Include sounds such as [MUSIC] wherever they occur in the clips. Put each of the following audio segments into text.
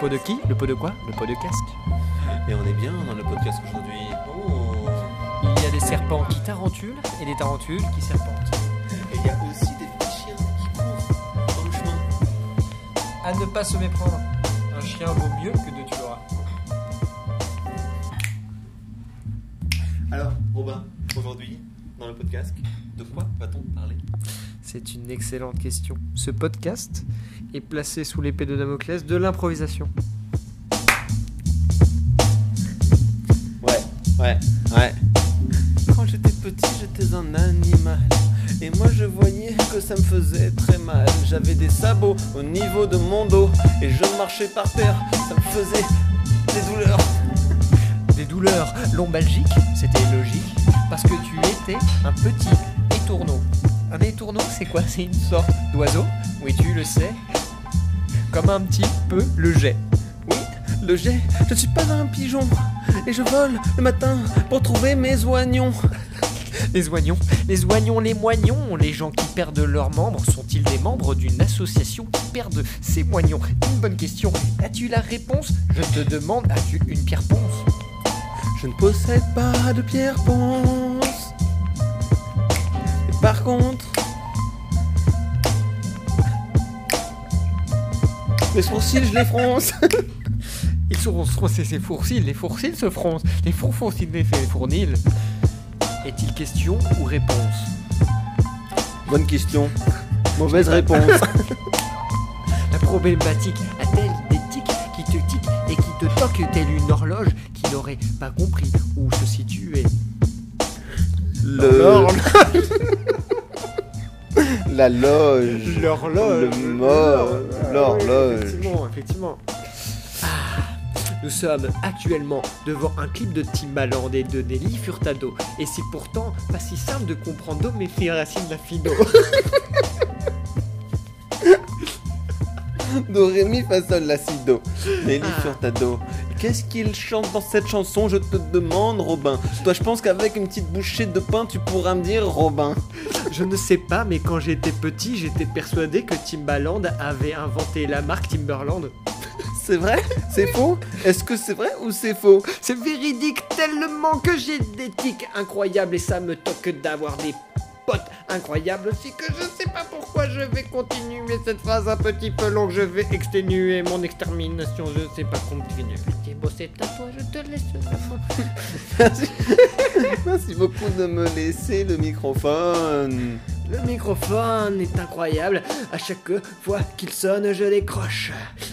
Le pot de qui Le pot de quoi Le pot de casque. Et on est bien dans le podcast aujourd'hui. Oh. Il y a des serpents qui tarentules et des tarentules qui serpentent. Et il y a aussi des petits chiens qui courent dans le chemin. À ne pas se méprendre. Un chien vaut mieux que deux tu l'auras. Alors, Robin, aujourd'hui, dans le podcast, de quoi va-t-on parler? C'est une excellente question. Ce podcast est placé sous l'épée de Damoclès de l'improvisation. Ouais, ouais, ouais. Quand j'étais petit, j'étais un animal. Et moi, je voyais que ça me faisait très mal. J'avais des sabots au niveau de mon dos. Et je marchais par terre. Ça me faisait des douleurs. Des douleurs lombalgiques, c'était logique, parce que tu étais un petit étourneau. Un étourneau, c'est quoi? C'est une sorte d'oiseau Oui, tu le sais. Comme un petit peu le jet. Oui, le jet, je ne suis pas un pigeon. Et je vole le matin pour trouver mes oignons. [LAUGHS] Les oignons, les oignons, les moignons, les gens qui perdent leurs membres sont-ils des membres d'une association qui perdent ses moignons? Une bonne question. As-tu la réponse? Je te demande, as-tu une pierre ponce? Je ne possède pas de pierre ponce. Par contre, mes sourcils, je les fronce. [LAUGHS] Ils seront froncés ses fourcils, les fourcils se froncent, les fours foncils les fournils. Est-il question ou réponse? Bonne question. [LAUGHS] Mauvaise réponse. [LAUGHS] La problématique a-t-elle des tics qui te tiquent et qui te toquent telle une horloge qui n'aurait pas compris où se situer Le... La loge. L'horloge. Le mort. L'horloge. Effectivement, effectivement. Ah, Nous sommes actuellement devant un clip de Timbaland et de Nelly Furtado. Et c'est pourtant pas si simple de comprendre Do, mais fi, racine, la fido. [LAUGHS] Do, ré, mi, fa, sol, la, si, do. Nelly Ah. Furtado. Qu'est-ce qu'il chante dans cette chanson? Je te demande, Robin. Toi, je pense qu'avec une petite bouchée de pain, tu pourras me dire, Robin. Je ne sais pas, mais quand j'étais petit, j'étais persuadé que Timbaland avait inventé la marque Timberland. [LAUGHS] C'est vrai? C'est faux? Est-ce que c'est vrai ou c'est faux? C'est véridique tellement que j'ai des tics incroyables et ça me toque d'avoir des potes incroyables aussi que je sais pas pourquoi je vais continuer cette phrase un petit peu longue. Je vais exténuer mon extermination, je sais pas continuer. Thibaut, c'est à toi, je te laisse. Merci. [LAUGHS] Merci beaucoup de me laisser le microphone. Le microphone est incroyable. À chaque fois qu'il sonne, je décroche.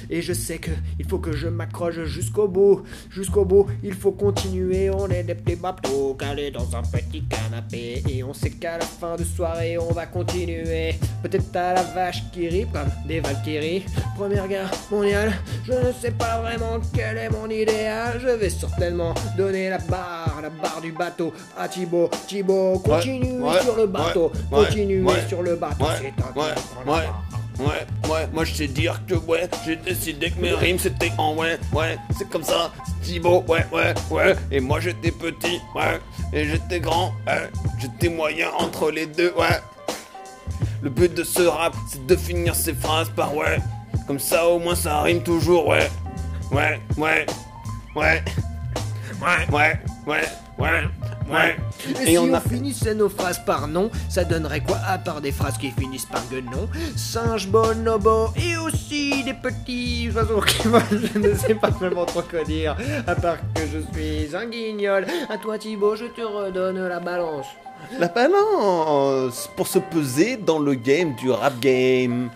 Et je sais que il faut que je m'accroche jusqu'au bout. Jusqu'au bout, il faut continuer. On est des petits bateaux calés dans un petit canapé. Et on sait qu'à la fin de soirée, on va continuer. Peut-être à la vache qui rit comme des Valkyries. Première guerre mondiale, je ne sais pas vraiment quel est mon idéal. Je vais certainement donner la barre, la barre du bateau à Thibaut. Thibaut, continue ouais, sur le bateau. ouais, Continue sur le bateau. ouais, c'est un Ouais, ouais, moi je sais dire que ouais, j'ai décidé que mes rimes c'était en ouais, ouais, c'est comme ça, Thibaut, ouais, ouais, ouais, et moi j'étais petit, ouais, et j'étais grand, ouais, j'étais moyen entre les deux, ouais. Le but de ce rap, c'est de finir ses phrases par ouais, comme ça au moins ça rime toujours, ouais, ouais, ouais, ouais, ouais, ouais, ouais. ouais ouais. Et, si on, finissait nos phrases par nom, ça donnerait quoi à part des phrases qui finissent par guenon Singe, bonobo et aussi des petits oiseaux qui [LAUGHS] volent. Je ne sais pas vraiment trop quoi dire, à part que je suis un guignol. À toi Thibaut, je te redonne la balance. La balance pour se peser dans le game du rap game.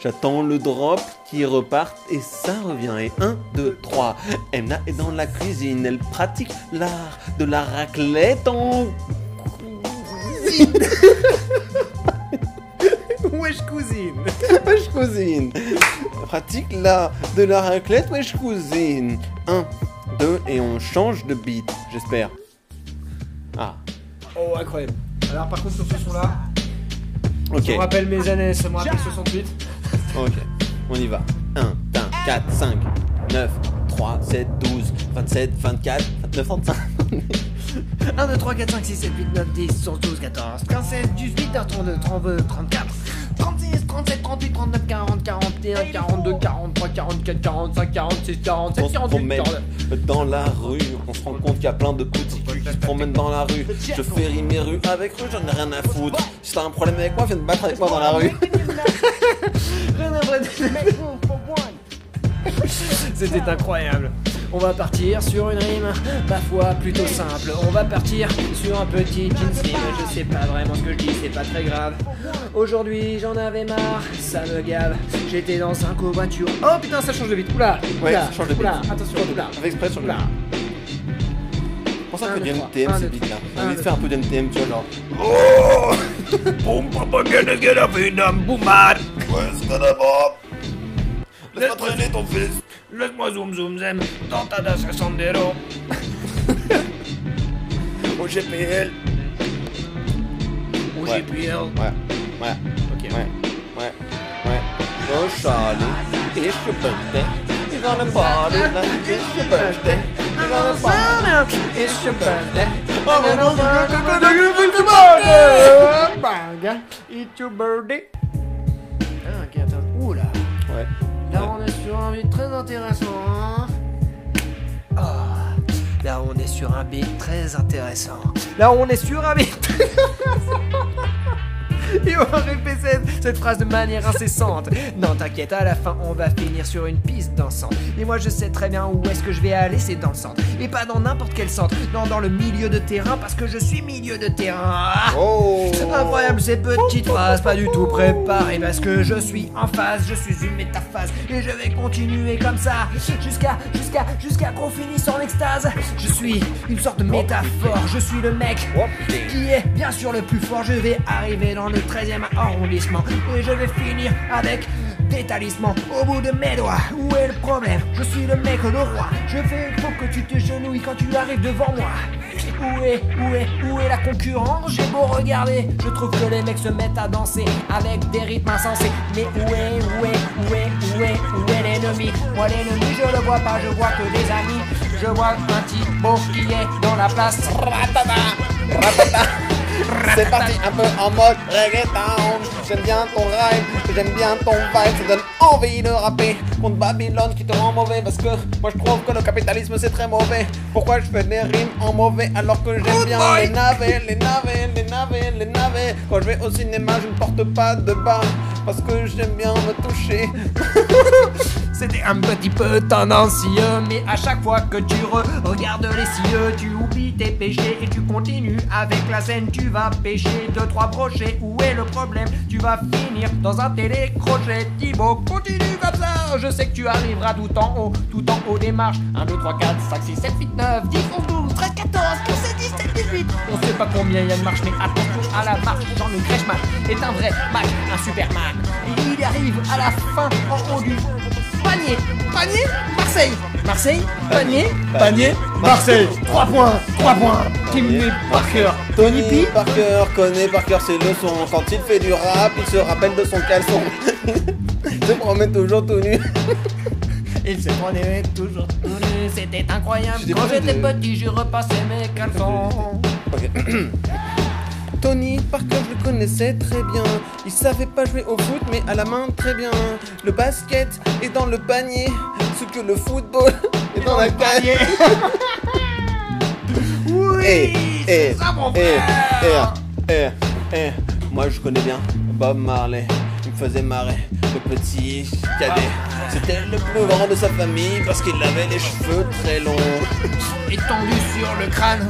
J'attends le drop qui repart et ça revient. Et 1, 2, 3. Emna est dans la cuisine. Elle pratique l'art de la raclette en. [LAUGHS] Wesh cousine Wesh cousine. Elle pratique l'art de la raclette. Wesh cousine. 1, 2 et on change de beat. J'espère. Ah, Oh, incroyable. Alors par contre sur ce son-là, ok. je me rappelle mes années, ça me rappelle 68. Ok, on y va. 1, 1, 4, 5, 9, 3, 7, 12, 27, 24, 29, 35. 1, 2, 3, 4, 5, 6, 7, 8, 9, 10, 11, 12, 14, 15, 16, 18, 32, 32, 34, 36, 37, 38, 39, 40, 41, 41, 42, 43, 44, 45, 46, 47, On se 48, promène 49. dans la rue, on se rend compte qu'il y a plein de petits culs qui se promènent dans la rue. Je fais rimer rue avec rue, j'en ai rien à foutre. Si t'as un problème avec moi, viens te battre avec moi dans la rue. Rien à voir. C'était incroyable. On va partir sur une rime, ma foi, plutôt simple. On va partir sur un petit instinct. Je sais pas vraiment ce que je dis, c'est pas très grave. Aujourd'hui, j'en avais marre, ça me gave. J'étais dans un covoiture. Oh putain, ça change de vite. Oula, Ouais, oula, ça change de oula, beat. attention, oula. Avec exprès sur le. Oula. Pour ça Un, trois. NTM Un, c'est vite là. J'ai envie de faire un peu d'NTM, tu vois, genre. Oh Boom, papa, get get up in a boomer Ouais, c'est pas d'abord. Laisse-moi traîner ton fils Laisse-moi zoom zoom zem dans ta DAS Sandero Au GPL Au Ouais. GPL Ouais, ouais, Ok. ouais, ouais, ouais. Oh Charlie, it's your birthday. You're gonna party like it's your birthday. You're gonna party. It's your birthday. Bang. It's your birthday. Ah, on est sur un beat très intéressant. Ah, là, on est sur un beat très intéressant. Là, on est sur un beat très [LAUGHS] intéressant. Et on va répéter cette, phrase de manière incessante. Non, t'inquiète, à la fin, on va finir sur une piste dansante. Et moi, je sais très bien où est-ce que je vais aller, c'est dans le centre. Et pas dans n'importe quel centre. Non, dans le milieu de terrain, parce que je suis milieu de terrain. Ah Oh Incroyable ces petites phrases, pas du tout préparées parce que je suis en phase, je suis une métaphase et je vais continuer comme ça jusqu'à jusqu'à jusqu'à qu'on finisse en extase. Je suis une sorte de métaphore, je suis le mec qui est bien sûr le plus fort. Je vais arriver dans le 13e arrondissement et je vais finir avec des talismans au bout de mes doigts. Où est le problème? Je suis le mec, le roi. Je fais faut que tu te genouilles quand tu arrives devant moi. Où est, où est, où est la concurrence? J'ai beau regarder, je trouve que les mecs se mettent à danser avec des rythmes insensés. Mais où est, où est, où est, où est, où est l'ennemi? Moi l'ennemi je le vois pas, je vois que des amis. Je vois un type beau qui est dans la place. C'est parti un peu en mode reggaeton. J'aime bien ton rhyme, j'aime bien ton vibe, ça donne envie de rapper contre Babylone qui te rend mauvais parce que moi je trouve que le capitalisme c'est très mauvais. Pourquoi je fais des rimes en mauvais alors que j'aime bien les navets, les navets, les navets, les navets? Quand je vais au cinéma, je ne porte pas de bas parce que j'aime bien me toucher. [LAUGHS] C'était un petit peu tendancieux, mais à chaque fois que tu re- regardes les cieux, tu oublies tes péchés et tu continues avec la scène. Tu vas pêcher deux trois brochets. Où est le problème? Tu vas finir dans un télécrochet. Thibaut, continue comme. Je sais que tu arriveras tout en haut, tout en haut des marches. 1, 2, 3, 4, 5, 6, 7, 8, 9, 10, 11, 12, 13, 14, 15, 16, 17, 18. On sait pas combien il y a de marches, mais attention à la marche. Jean le Greshman est un vrai Mac, un Superman. Et il arrive à la fin en haut du Panier, panier, Marseille, Marseille, panier, panier, Marseille. 3 points, 3 points. Timmy Parker, Tony P. Parker connaît Parker ses leçons. Quand il fait du rap, il se rappelle de son caleçon. il se promène toujours tout nu. [LAUGHS] Il se prenait toujours tout nu, c'était incroyable. Quand j'étais petit, je repassais mes caleçons. [CLEARS THROAT] Tony Parker, je le connaissais très bien. Il savait pas jouer au foot, mais à la main très bien. Le basket est dans le panier, ce que le football [LAUGHS] est dans la panier. [LAUGHS] [LAUGHS] Oui, c'est eh, ça mon frère. Moi je connais bien Bob Marley. Il me faisait marrer, le petit cadet. C'était le plus grand de sa famille parce qu'il avait les cheveux très longs. étendu sur le crâne.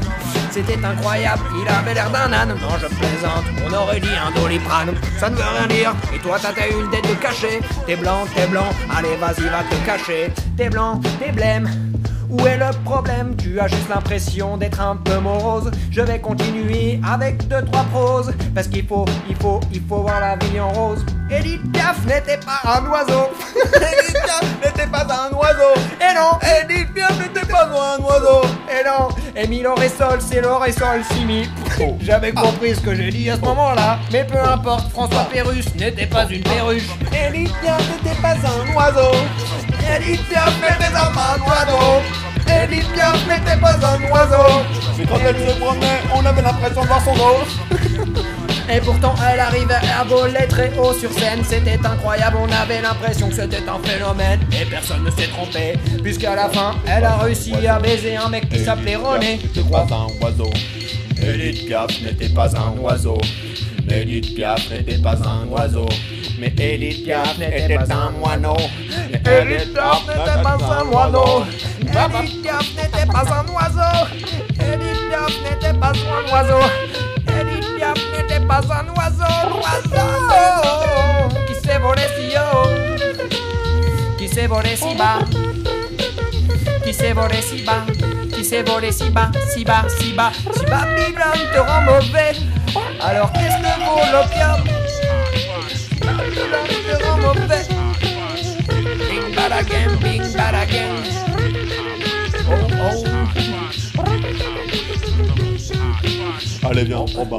C'était incroyable, il avait l'air d'un âne. Non, je plaisante, on aurait dit un doliprane. Ça ne veut rien dire, et toi t'as t'as une tête de cachet. T'es blanc, t'es blanc, allez vas-y, va te cacher. T'es blanc, t'es blême. Où est le problème? Tu as juste l'impression d'être un peu morose. Je vais continuer avec deux trois proses parce qu'il faut, il faut, il faut voir la vie en rose. Edith Piaf n'était pas un oiseau. [LAUGHS] Edith Piaf n'était pas un oiseau. Et non, Edith Piaf n'était pas un oiseau. Et non, Émile Oressol, c'est l'Oressol Simi. [LAUGHS] J'avais compris ce que j'ai dit à ce moment-là, mais peu importe, François Pérus n'était pas une perruche. Edith Piaf n'était pas un oiseau. Edith Piaf n'était pas un oiseau. Edith Piaf n'était pas un oiseau. Mais quand elle se promenait, on avait l'impression de voir son dos. Et pourtant elle arrivait à voler très haut sur scène C'était incroyable, on avait l'impression que c'était un phénomène Et personne ne s'est trompé Puisqu'à la fin, elle a réussi à baiser un mec qui s'appelait René crois pas un oiseau. Edith Piaf n'était pas un oiseau. Edith Piaf n'était pas un oiseau. Mais Edith Piaf était un moineau. Edith Piaf n'était pas un moineau. Edith Piaf n'était pas un oiseau. Edith Piaf n'était pas un oiseau. Edith Piaf n'était pas un oiseau. Oiseau. Qui s'est volé si haut? Qui s'est volé si bas? Qui s'est volé si bas? Qui s'est volé si bas, si bas, si bas Si bas, Babylone te rend mauvais Alors qu'est-ce que vaut l'opium mauvais Bing. Oh oh. Allez, viens, Robin.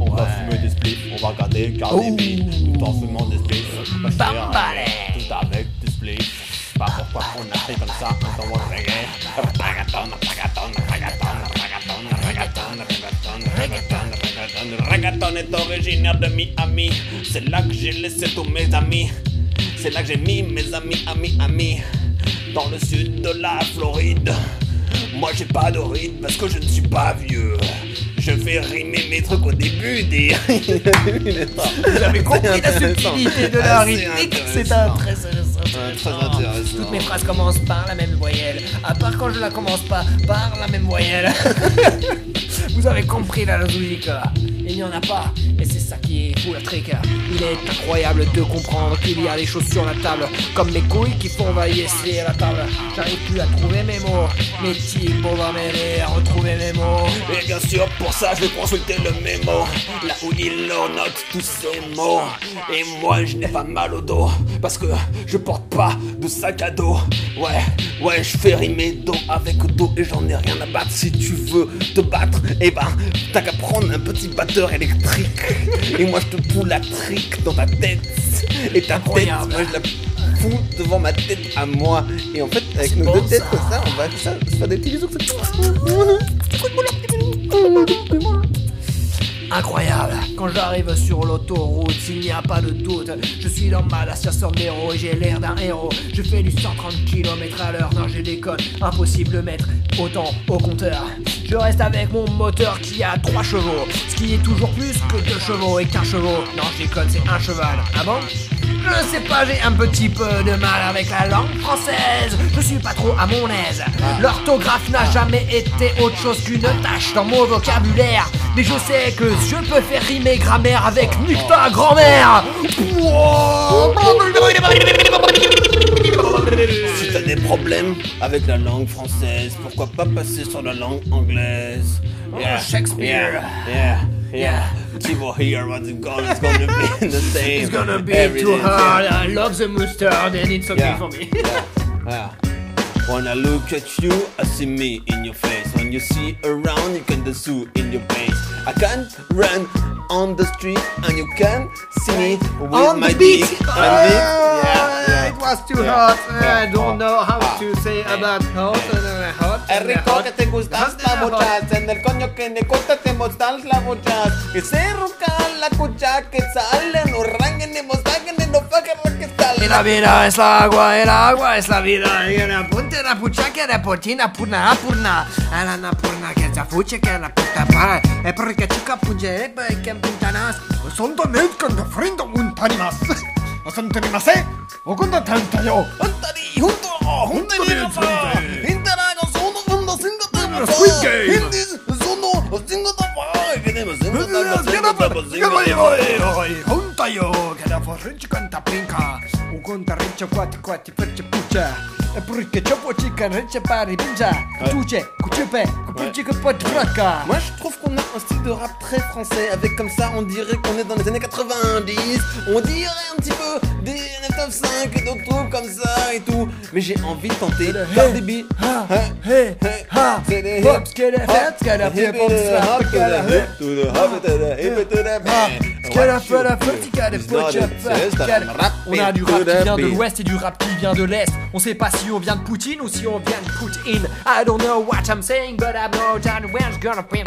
On va fumer des spliffs, on va regarder Cardi B. Tout en fumant des spliffs. On va Bambale. tout avec des spliffs. Pas pourquoi on a fait comme ça reggae. Ragaton, ragaton, ragaton, ragaton, ragaton, ragaton, ragaton, ragaton. Ragaton est originaire de Miami. C'est là que j'ai laissé tous mes amis. C'est là que j'ai mis mes amis, amis, amis. Dans le sud de la Floride. Moi j'ai pas de rythme parce que je ne suis pas vieux. Je fais rimer mes trucs au début des. [LAUGHS] Vous avez compris la subtilité de la rythmique C'est un très intéressant. très intéressant. Toutes mes phrases commencent par la même voyelle. À part quand je la commence pas par la même voyelle. [LAUGHS] Vous avez compris la logique. Il n'y en a pas. Qui est fou la trick. Il est incroyable de comprendre qu'il y a des choses sur la table. Comme mes couilles qui font vailler à la table. J'arrive plus à trouver mes mots. Mais Thibaut va m'aider à retrouver mes mots. Et bien sûr, pour ça, je vais consulter le mémo. Là où il leur note tous ces mots. Et moi, je n'ai pas mal au dos. Parce que je porte pas de sac à dos. Ouais, ouais, je fais rimer dos avec dos. Et j'en ai rien à battre. Si tu veux te battre, eh ben, t'as qu'à prendre un petit batteur électrique. Et moi, je te fous la trique dans ta tête. Et ta tête, moi, je la fous devant ma tête à moi. Et en fait, avec nos bon, deux têtes comme ça, on va ça, se faire des petits bisous. Incroyable Quand j'arrive sur l'autoroute, s'il n'y a pas de doute, je suis dans ma Dacia Sandero et j'ai l'air d'un héros. Je fais du 130 km à l'heure, non j'ai déconne, impossible de mettre autant au compteur. Je reste avec mon moteur qui a 3 chevaux, ce qui est toujours plus que 2 chevaux et qu'un chevaux. Non je déconne, c'est un cheval. Ah bon? Je sais pas, j'ai un petit peu de mal avec la langue française. Je suis pas trop à mon aise. L'orthographe n'a jamais été autre chose qu'une tâche dans mon vocabulaire. Mais je sais que je peux faire rimer grammaire avec nique ta grand-mère. Si t'as des problèmes avec la langue française, pourquoi pas passer sur la langue anglaise? Yeah, Shakespeare. Yeah, yeah, yeah. Thibaut here, what's it gonna, it's gonna be [LAUGHS] the same. It's gonna be every too day. hard. I love the mustard and it's okay Yeah. for me. [LAUGHS] Yeah. When I look at you, I see me in your face. When you see around, you can sue in your face. I can't run on the street, and you can see me with On my the beat. dick. Ah, dick. Yeah, yeah. It was too Yeah. hot. Yeah. I don't know how Ah. to say about hot and uh, hot. Es and rico hot. que te gustas la en el coño que ne corta te mostras la. Que se la cucha que rangen mostaguen no que vida es la agua, el agua es la vida. Y la punta la pucha que la potina purna apurna. A la purna que se fuche que la puta para. E porque chica puche e que puntanas. そんなメイクのフレンドうんたります。遊んでみません。おこんなたんたよ。 Antari, junto, junto y rapa. Interago, sono, uno, cinco, tapa. Squid Game. Hindis, sono, cinco, tapa. Que tenemos cinco, tapa, cinco, tapa, cinco, tapa. 本体よ。けどフレン Porque chopo chica, reche pari, binja, touche, coutupe, coupuche, potraka. Moi je trouve qu'on a un style de rap très français. Avec comme ça, on dirait qu'on est dans les années 90. On dirait un petit peu des 995 et d'autres trucs comme ça et tout. Mais j'ai envie de tenter par des. Ha, hey, ha, c'est des hips. qu'elle a fait, ce qu'elle a fait pour ça. Ah, qu'elle a fait la petite, qu'elle a fait, On a du rap qui vient de l'ouest et du rap qui vient de l'est. On sait pas si on vient de Poutine ou si on vient de Poutine. I don't know what I'm saying, but I know John where's gonna be.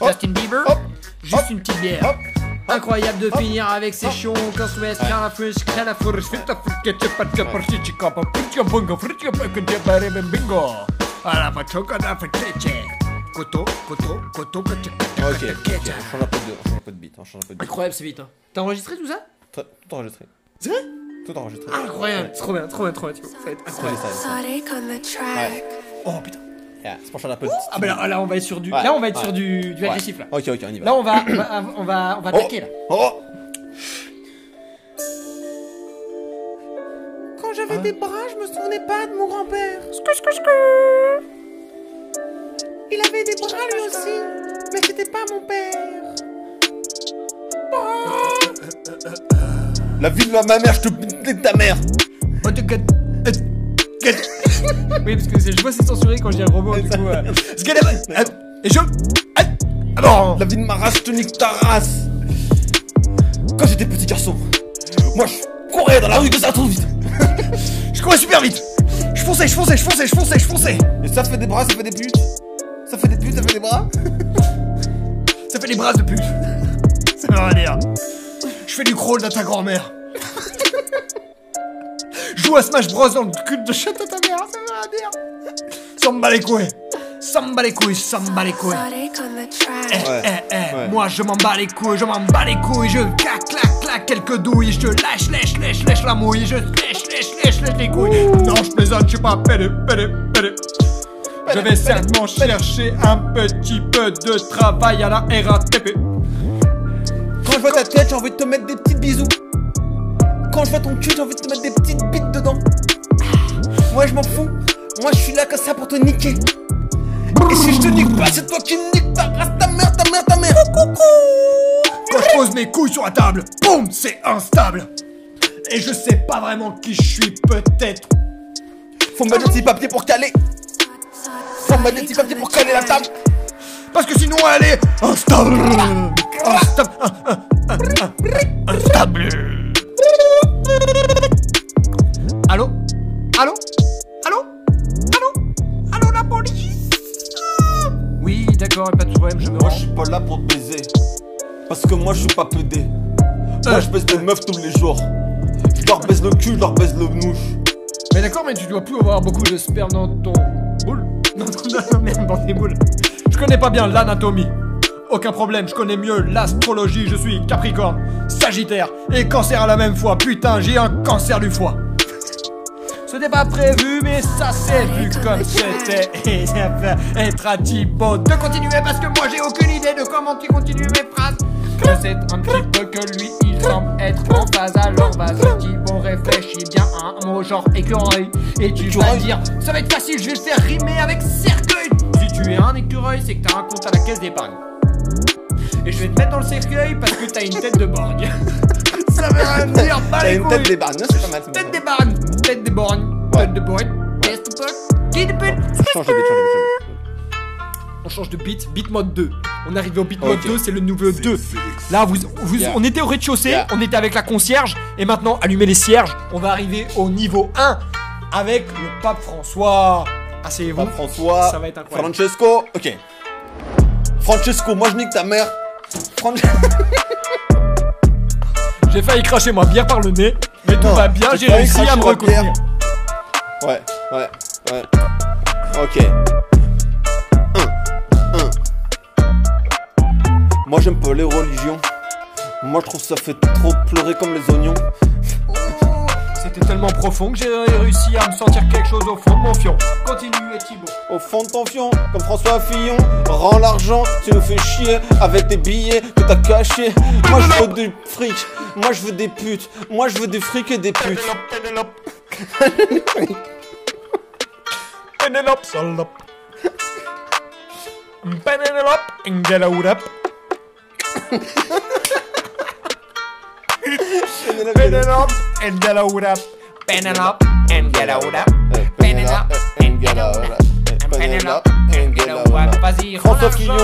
Justin Bieber. hop, Juste hop, une petite bière. hop, Incroyable de hop, finir avec ces chions quand se met à la friche, à la friche. bingo. Alla machoka da fetche. Koto, koto, koto, koto, Ok, ok, on change un peu de, on change un peu de beat, on change un peu de beat. Incroyable, c'est vite. Hein. T'as enregistré tout ça? Tout enregistré. C'est vrai? Tout enregistré. Incroyable, trop bien, trop bien, trop bien. Ça va être incroyable. Ouais. Oh putain. Yeah, c'est pour changer un peu de Ah bah là, là, on va être sur du, Ouais, là on va être ouais. sur du, du Ouais. agressif là. Ok, ok, on y va. Là on va, [COUGHS] on va, on va, on va attaquer là. Oh Quand j'avais des bras, je me souvenais pas de mon grand-père. Il avait des bras lui aussi, mais c'était pas mon père. La vie de ma mère, je te bute ta mère Oh, euh, [LAUGHS] Oui parce que je vois c'est censuré quand je dis un gros mot du coup. euh, euh, Et je. Ah ah. La vie de ma race, te nique ta race Quand j'étais petit garçon, moi je courais dans la rue que ça trop vite Je courais super vite. Je fonçais, je fonçais, je fonçais, je fonçais, je fonçais. Et ça fait des bras, ça fait des putes Ça fait des putes, ça fait des bras [LAUGHS] Ça fait les bras de pute. Ça veut rien dire. Je fais du crawl dans ta grand-mère. Je joue à Smash Bros dans le cul de chat de ta mère, ça veut rien dire. Bat les couilles. Bat les couilles, bat les couilles. Eh, eh, eh, moi je m'en bats les couilles, je m'en bats les couilles, je clac, clac, clac quelques douilles, je te lâche, lèche, lèche, lèche la mouille, je lèche, lèche, lèche, lèche les couilles. Non, je plaisante, je suis pas pédé, pédé, pédé. Je vais certainement chercher un petit peu de travail à la RATP. Quand je vois ta tête, j'ai envie de te mettre des petits bisous Quand je vois ton cul, j'ai envie de te mettre des petites bites dedans Moi je m'en fous, moi je suis là que ça pour te niquer Et si je te nique pas, c'est toi qui me niques ta race, ta mère, ta mère, ta mère Coucou Quand je pose mes couilles sur la table, boum, c'est instable. Et je sais pas vraiment qui je suis, peut-être. Faut me mettre des petits papiers pour caler Faut me mettre des petits papiers pour caler la table Parce que sinon elle est instable. Instable. Instable. Allô? Allô? Allô? Allô la police? Oui, d'accord, pas de problème, je me Moi je suis pas là pour te baiser Parce que moi je suis pas pédé Moi Euh. je baise des meufs tous les jours Je leur baise le cul, je leur baise le mouche Mais d'accord, mais tu dois plus avoir beaucoup de sperme dans ton boule. Non, non, non, merde, dans tes boules. Je connais pas bien l'anatomie. Aucun problème, je connais mieux l'astrologie, je suis Capricorne, Sagittaire et Cancer à la même fois. Putain, j'ai un cancer du foie. C'était pas prévu, mais ça s'est vu comme c'était. Et ça va être à Thibaut de continuer parce que moi j'ai aucune idée de comment tu continues mes phrases. Que c'est un petit peu que lui, il semble être en phase. Alors vas-y, Thibaut, réfléchis bien à un mot genre écureuil. Et tu vas Écureuil. dire, ça va être facile, je vais le faire rimer avec cercueil. Si tu es un écureuil, c'est que t'as un compte à la caisse d'épargne. Et je vais te mettre dans le cercueil parce que t'as une tête de borgne. [LAUGHS] Ça veut rien dire, [LAUGHS] pas T'as les une tête couilles. d'épargne, c'est pas mal Tête des barnes, tête des borgnes, tête de borgne, tête de borgne, qui de pute. Change de beat, change de beat, change de beat. On change de beat, beat mode 2. On arrive au beat mode Ok. 2, c'est le nouveau 2. Là, vous, vous- on était au rez-de-chaussée, on était avec la concierge, et maintenant, allumez les cierges, on va arriver au niveau 1 avec le pape François. Asseyez-vous. Pape François, Ça va être incroyable. Francesco, ok. Francesco, moi je nique ta mère. Fran- [LAUGHS] J'ai failli cracher ma bière par le nez, mais tout va bien, j'ai réussi à me reconnaître. Ouais, ouais, ouais. Ok. Un, un. Moi j'aime pas les religions. Moi je trouve ça fait trop pleurer comme les oignons. C'était tellement profond que j'ai réussi à me sentir quelque chose au fond de mon fion. Continuez Thibaut. Au fond de ton fion, comme François Fillon, rends l'argent, tu nous fais chier avec tes billets que t'as cachés. Moi je veux du fric, moi je veux des putes, moi je veux des frics et des putes. Engelaup. Pénélope, Engelaup. Pénélope, Engelaup. Pénélope, Pénélope, Pénélope, Pénélope. Vas-y, François Fillon,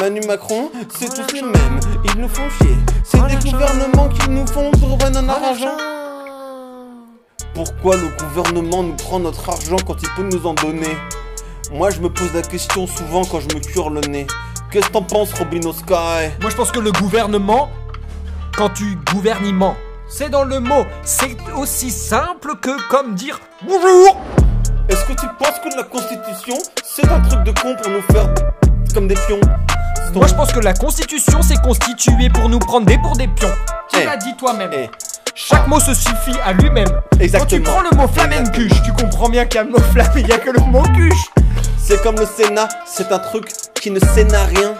Manu Macron, c'est tous les mêmes, ils nous font chier. C'est des gouvernements qui nous font trouver un argent. Pourquoi le gouvernement nous prend notre argent quand il peut nous en donner? Moi je me pose la question souvent quand je me cure le nez. Qu'est-ce que t'en penses, Robino Sky Moi je pense que le gouvernement, quand tu gouvernement, c'est dans le mot. C'est aussi simple que comme dire bonjour. Est-ce que tu penses que la Constitution, c'est un truc de con pour nous faire comme des pions? Moi je pense que la constitution s'est constituée pour nous prendre des pour des pions. Tu Eh. l'as dit toi-même. Eh, Chaque mot se suffit à lui-même. Exactement. Quand tu prends le mot flamencuche, tu comprends bien qu'il y a le mot flamme, il y a que le mot cuche. c'est comme le Sénat, c'est un truc qui ne sait à rien.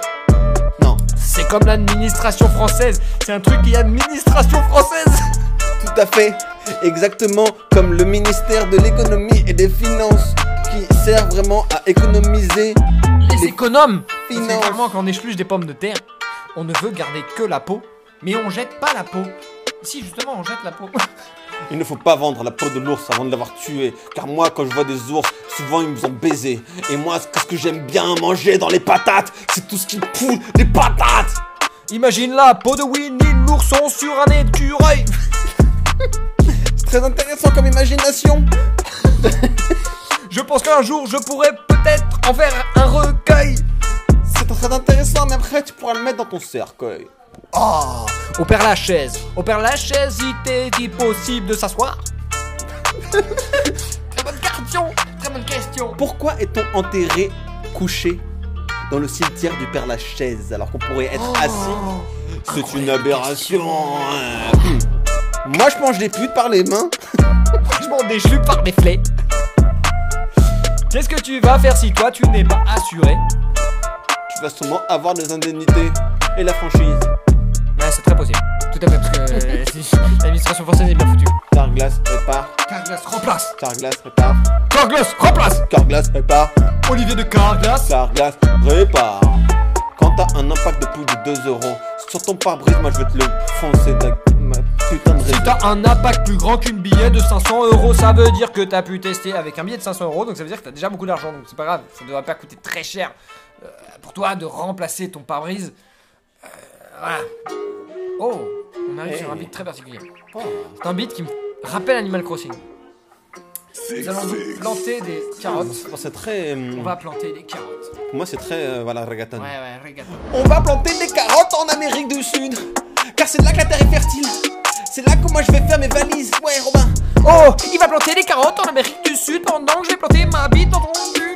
C'est comme l'administration française. C'est un truc qui est administration française. tout à fait. Exactement comme le ministère de l'économie et des finances qui sert vraiment à économiser. Les économes. Finances. Quand on épluche des pommes de terre, on ne veut garder que la peau, mais on jette pas la peau. Si justement on jette la peau. [LAUGHS] Il ne faut pas vendre la peau de l'ours avant de l'avoir tué. Car moi, quand je vois des ours, souvent ils me ont baisé. Et moi, ce que j'aime bien manger dans les patates, c'est tout ce qui poule des patates. Imagine la peau de Winnie l'ourson sur un écureuil. C'est très intéressant comme imagination. Je pense qu'un jour je pourrais peut-être en faire un recueil. C'est très intéressant, mais après, tu pourras le mettre dans ton cercueil. Oh, au Père Lachaise. Au Père Lachaise, il t'est dit possible de s'asseoir [LAUGHS] Très bonne question, très bonne question. Pourquoi est-on enterré couché dans le cimetière du Père Lachaise alors qu'on pourrait être assis? C'est une aberration. hein. Moi, je mange des putes par les mains. [LAUGHS] Je m'en déchus par mes flets. Qu'est-ce que tu vas faire si toi tu n'es pas assuré? Tu vas sûrement avoir des indemnités et la franchise. Ouais, c'est très possible. Tout à fait, parce que euh, [LAUGHS] l'administration française est bien foutue. Carglass répare. Carglass remplace. Carglass répare. Carglass remplace. Carglass répare. Olivier de Carglass. Carglass répare. Quand t'as un impact de plus de 2 euros sur ton pare-brise, moi je vais te le foncer ma putain de Si t'as un impact plus grand qu'une billet de 500 euros, ça veut dire que t'as pu tester avec un billet de 500 euros, donc ça veut dire que t'as déjà beaucoup d'argent, donc c'est pas grave, ça devrait pas coûter très cher euh, pour toi de remplacer ton pare-brise. Euh, voilà. Oh, on arrive sur un beat très particulier. C'est un beat qui me rappelle Animal Crossing. Nous allons donc planter des carottes. C'est très. euh, On va planter des carottes. Pour moi, c'est très. euh, voilà, reggaeton. Ouais, ouais, regarde. On va planter des carottes en Amérique du Sud. Car c'est là que la terre est fertile. C'est là que moi je vais faire mes valises. Ouais, Robin. Oh, il va planter des carottes en Amérique du Sud pendant que je vais planter ma bite dans ton cul.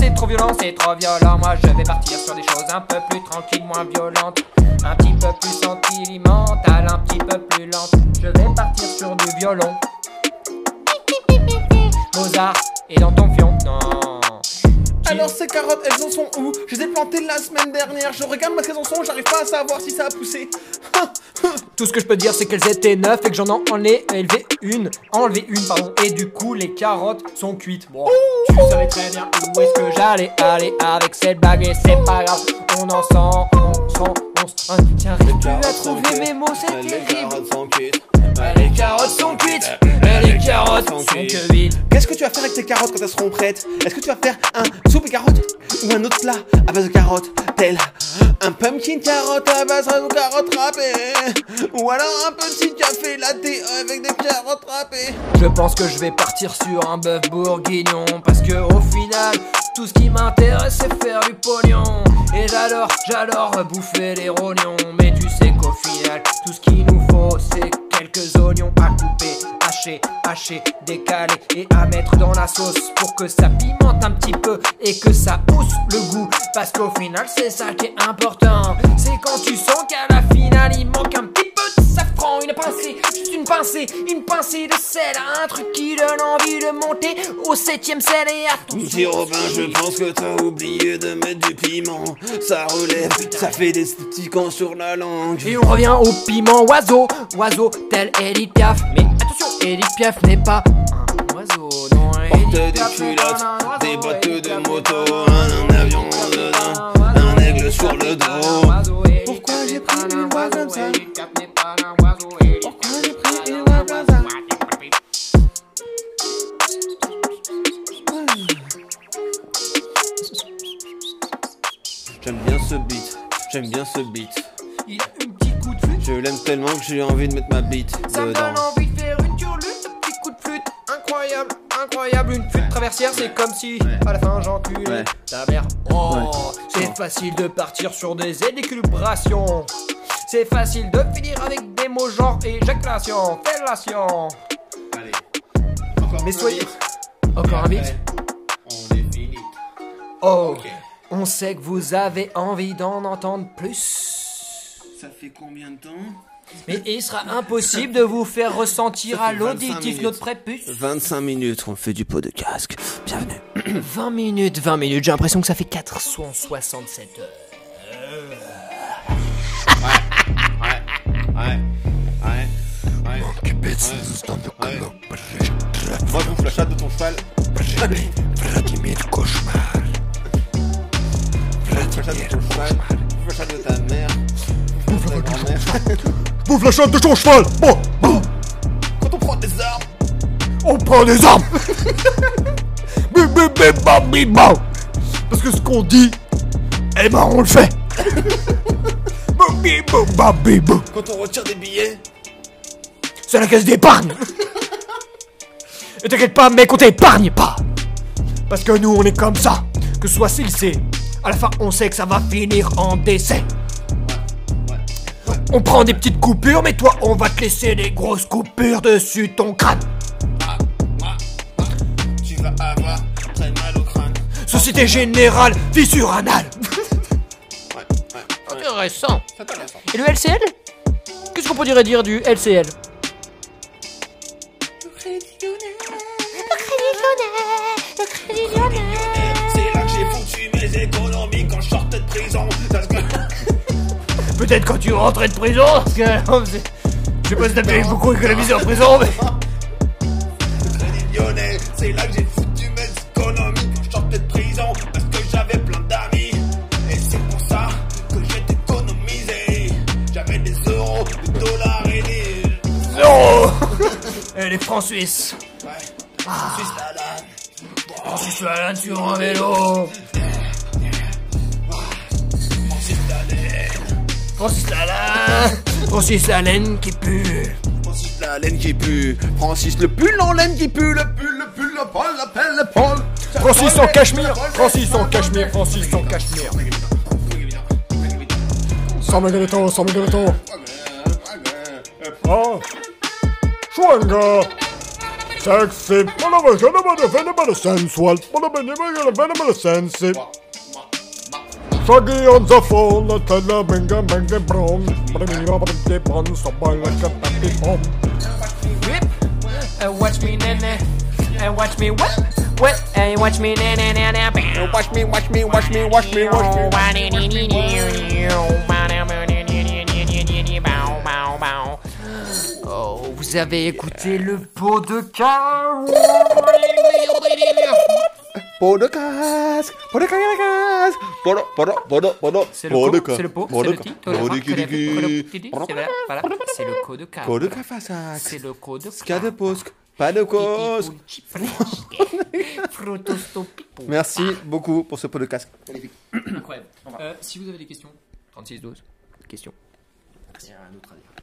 C'est trop violent, c'est trop violent. Moi, je vais partir sur des choses un peu plus tranquilles, moins violentes. Un petit peu plus sentimentales, un petit peu plus lentes. Je vais partir sur du violon. Mozart est dans ton fion. Non. Alors ces carottes, elles en sont où? Je les ai plantées la semaine dernière. Je regarde où elles en sont, j'arrive pas à savoir si ça a poussé. [LAUGHS] Tout ce que je peux dire, c'est qu'elles étaient neuves et que j'en ai élevé une, enlevé une, pardon. Et du coup, les carottes sont cuites. Bon, tu savais très bien où est-ce que j'allais aller avec cette blague et c'est pas grave. On en sent, on sent, on sent. Ah, Tiens, arrives-tu à trouver mes mots, c'est Les terrible. carottes sont cuites. Les carottes sont cuites, les carottes sont cuites. Qu'est-ce que tu vas faire avec tes carottes quand elles seront prêtes? Est-ce que tu vas faire un soupe et carottes Ou un autre plat à base de carottes? Tel un pumpkin carotte à base de carottes râpées. Ou alors un petit café latte avec des carottes râpées. Je pense que je vais partir sur un bœuf bourguignon. Parce que au final tout ce qui m'intéresse c'est faire du pognon. Et j'adore, j'adore bouffer les Mais tu sais qu'au final tout ce qu'il nous faut c'est quelques oignons à couper Hacher, hacher, décaler et à mettre dans la sauce Pour que ça pimente un petit peu et que ça hausse le goût. Parce qu'au final c'est ça qui est important. C'est quand tu sens qu'à la finale il manque un petit peu de safran Une pincée, pincée, une pincée de sel Un truc qui donne envie de monter au septième sel Et attention Petit Robin, je pense que t'as oublié de mettre du piment. Ça relève, ça fait des petits camps sur la langue. Et on revient au piment oiseau, oiseau tel Edith Piaf. Mais attention, Edith Piaf n'est pas un oiseau, non. Porte des culottes, des bottes de moto, j'aime bien ce beat. Il a une petite coup de flûte. Je l'aime tellement que j'ai envie de mettre ma bite Ça me dedans. donne envie de faire une turlute, un petit coup de flûte. Incroyable, incroyable, une flûte traversière, c'est comme si à la fin j'enculais Ouais. ta mère. Oh, Ouais. c'est facile de partir sur des équilibrations. C'est facile de finir avec des mots genre éjaculation, fellation. Allez. Encore Mais un soyez. beat. Encore un beat. On est fini. Oh, Ok. On sait que vous avez envie d'en entendre plus. Ça fait combien de temps? Mais il sera impossible de vous faire ressentir à fait 25 l'auditif notre prépuce. 25 minutes, on fait du pot de casque. Bienvenue. [CLEARS THROAT] 20 minutes, 20 minutes, j'ai l'impression que ça fait 467 heures. Ouais, ouais, ouais, ouais. Ouais. Moi, je bouffe la chatte de ton cheval. Vladimir Cauchemar. Je bouffe la chatte de ton cheval. Bouffe la chatte de ta mère. Bouffe ta grand-mère. [LAUGHS] Bouffe la chatte de ton cheval Bon, bon, Quand on prend des armes, on prend des armes Bim, bim, bim, bam, bim, bam. Parce que ce qu'on dit, eh ben on le fait Bim, bim, bim, bam, bim, bam. quand on retire des billets, C'est la caisse d'épargne [LAUGHS] Et t'inquiète pas, mec, on t'épargne pas Parce que nous, on est comme ça. Que ce soit sait, à la fin, on sait que ça va finir en décès. On prend des petites coupures, mais toi, on va te laisser des grosses coupures dessus ton crâne. tu vas avoir très mal au crâne. Société Générale, fissure anale. Ouais, ouais. Intéressant. Et le LCL Qu'est-ce qu'on pourrait dire du LCL C'est là que j'ai quand je sortais de prison. Parce que [LAUGHS] Peut-être quand tu rentrais de prison, parce que... [LAUGHS] Je sais pas si t'as pu beaucoup économiser en prison, mais... lyonnais, c'est là que j'ai foutu mes économies quand je sortais de prison. Parce que j'avais plein d'amis. Et c'est pour ça que j'ai économisé. J'avais des euros, des dollars et des. Oh [LAUGHS] Et les francs suisses. Ouais. Suisse la lame. Francis Lalanne sur un vélo. Francis Lalanne. Francis Lalanne qui pue. Francis la laine qui pue. Francis le pull en laine qui pue. Le pull, le pull, le Paul, la pelle, le Paul. Francis en cachemire. Francis en cachemire. Francis en cachemire. Sans Margareto, sans Margareto. Ah. Schwanger. Sexy. Sensual. Sensy. Shaggy on the phone, I tell her bang a bang a brown. But I mean, I'm a dip on somebody like a tappy bomb. Whip, uh, watch me na, and watch me what? What? And watch me na na na na. Watch me, watch me, watch me, watch me, watch me. Oh, vous avez écouté le pot de car Pot de, pot de, pot de, C'est le pot c'est le pot, c'est le titre, c'est le de de C'est le de pas de cause. [LAUGHS] Merci beaucoup pour ce pot de casque. Incroyable. Euh, si vous avez des questions, 36-12, questions.